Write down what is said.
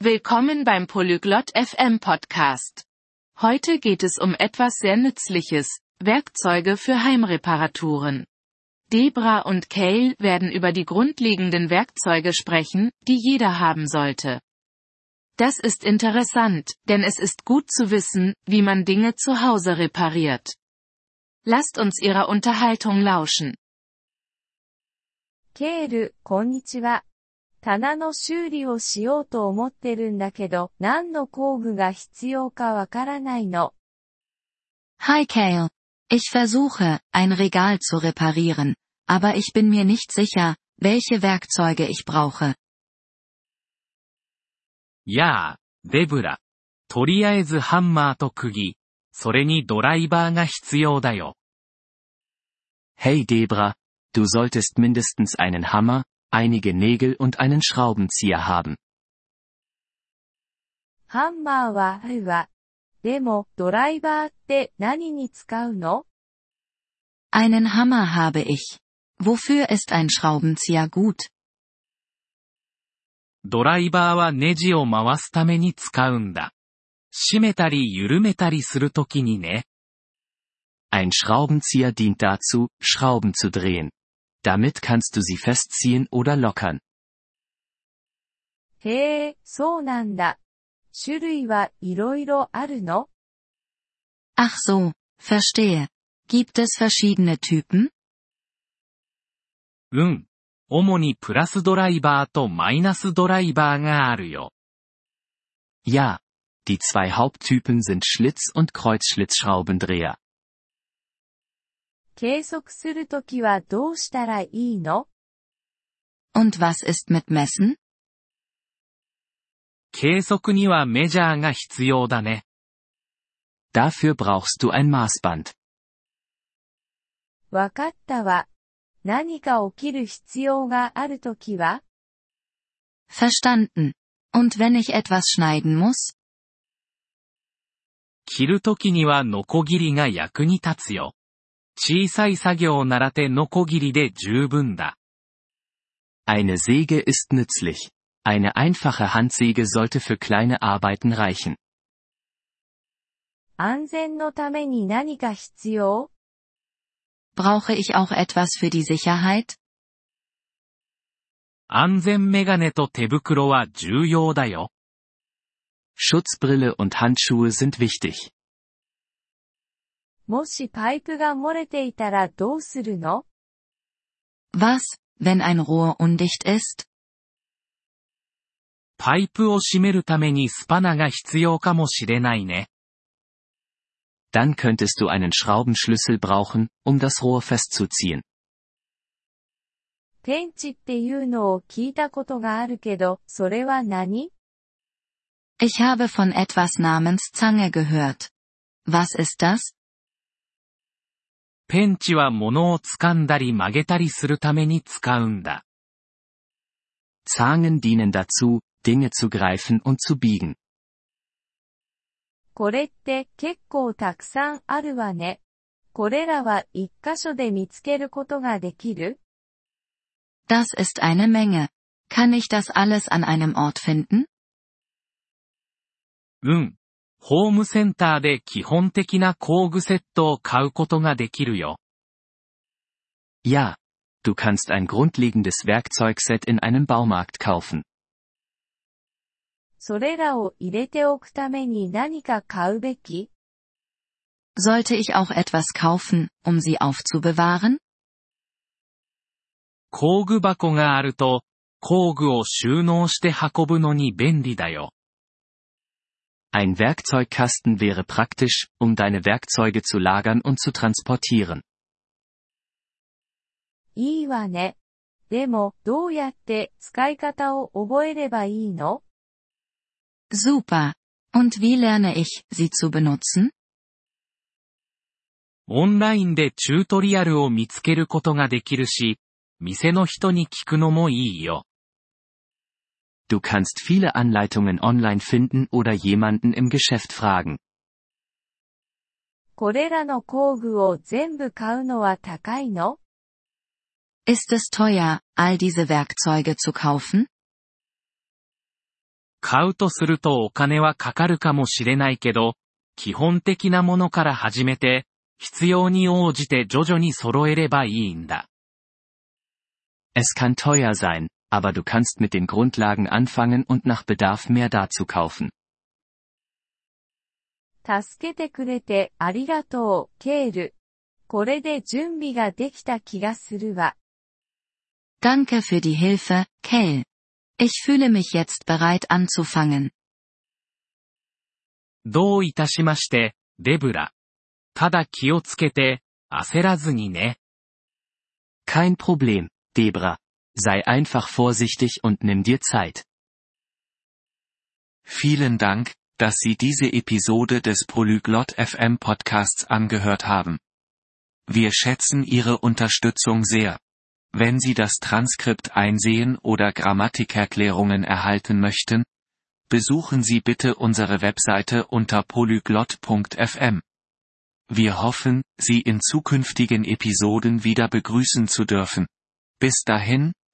Willkommen beim Polyglot FM Podcast. Heute geht es um etwas sehr Nützliches, Werkzeuge für Heimreparaturen. Debra und Cale werden über die grundlegenden Werkzeuge sprechen, die jeder haben sollte. Das ist interessant, denn es ist gut zu wissen, wie man Dinge zu Hause repariert. Lasst uns ihrer Unterhaltung lauschen. ケール、こんにちは。 棚の修理をしようと思ってるんだけど、何の工具が必要かわからないの。Hi Kale. Ich versuche, ein Regal zu reparieren, aber ich bin mir nicht sicher, welche Werkzeuge ich brauche. やあ、デブラ。とりあえずハンマーと釘、それにドライバーが必要だよ。Hey Debra, du solltest mindestens einen Hammer, einige Nägel und einen Schraubenzieher haben. ハンマーはあるわ。でも、ドライバーって何に使うの Einen Hammer habe ich. Wofür ist ein Schraubenzieher gut? ドライバーはネジを回すために使うんだ。締めたり緩めたりするときにね。 Ein Schraubenzieher dient dazu, Schrauben zu drehen. Damit kannst du sie festziehen oder lockern. へえ、そうなんだ。種類はいろいろあるの Ach so, verstehe. Gibt es verschiedene Typen? うん。主にプラスドライバーとマイナスドライバーがあるよ。 Ja. Die zwei Haupttypen sind Schlitz- und Kreuzschlitzschraubendreher. 計測するときはどうしたらいいの Und was ist mit Messen? 計測にはメジャーが必要だね。Dafür brauchst du ein Maßband. わかったわ。何か起きる必要があるときは Verstanden. Und wenn ich etwas schneiden muss? 切るときにはノコギリが役に立つよ。小さい作業ならてノコギリで十分だ。 Eine Säge ist nützlich. Eine einfache Handsäge sollte für kleine Arbeiten reichen. 安全のために何か必要 Brauche ich auch etwas für die Sicherheit? 安全メガネと手袋は重要だよ。 Schutzbrille und Handschuhe sind wichtig. もしパイプが漏れていたらどうするの Was, wenn ein Rohr undicht ist? パイプを締めるためにスパナが必要かもしれないね。 Dann könntest du einen Schraubenschlüssel brauchen, um das Rohr festzuziehen. ペンチっていうのを聞いたことがあるけど、それは何 Ich habe von etwas namens Zange gehört. Was ist das? ペンチは物を掴んだり曲げたりするために使うんだ。Zangen dienen dazu, Dinge zu greifen und zu biegen. これって結構たくさんあるわね。これらは一箇所で見つけることができる Das ist eine Menge. Kann ich das alles an einem Ort finden? うん。ホームセンターで基本的な工具セットを買うことができるよ。Ja. Du kannst ein grundlegendes Werkzeugset in einem Baumarkt kaufen. それらを入れておくために何か買うべき Sollte ich auch etwas kaufen, um sie aufzubewahren? 工具箱があると、工具を収納して運ぶのに便利だよ。Ein Werkzeugkasten wäre praktisch, um deine Werkzeuge zu lagern und zu transportieren. いいわね。でも、どうやって使い方を覚えればいいの Super. Und wie lerne ich, sie zu benutzen? オンラインでチュートリアルを見つけることができるし、店の人に聞くのもいいよ。 Du kannst viele Anleitungen online finden oder jemanden im Geschäft fragen. これらの工具を全部買うのは高いの Ist es teuer, all diese Werkzeuge zu kaufen? 買うとするとお金はかかるかもしれないけど、基本的なものから始めて、必要に応じて徐々に揃えればいいんだ。Es kann teuer sein, aber du kannst mit den Grundlagen anfangen und nach Bedarf mehr dazu kaufen. 助けてくれてありがとう、ケール。これで準備ができた気がするわ。Danke für die Hilfe, Kale. Ich fühle mich jetzt bereit anzufangen. どういたしまして、デブラ。ただ気をつけて、焦らずにね。 Kein Problem, Debra. Sei einfach vorsichtig und nimm dir Zeit. Vielen Dank, dass Sie diese Episode des Polyglot FM Podcasts angehört haben. Wir schätzen Ihre Unterstützung sehr. Wenn Sie das Transkript einsehen oder Grammatikerklärungen erhalten möchten, besuchen Sie bitte unsere Webseite unter polyglot.fm. Wir hoffen, Sie in zukünftigen Episoden wieder begrüßen zu dürfen. Bis dahin,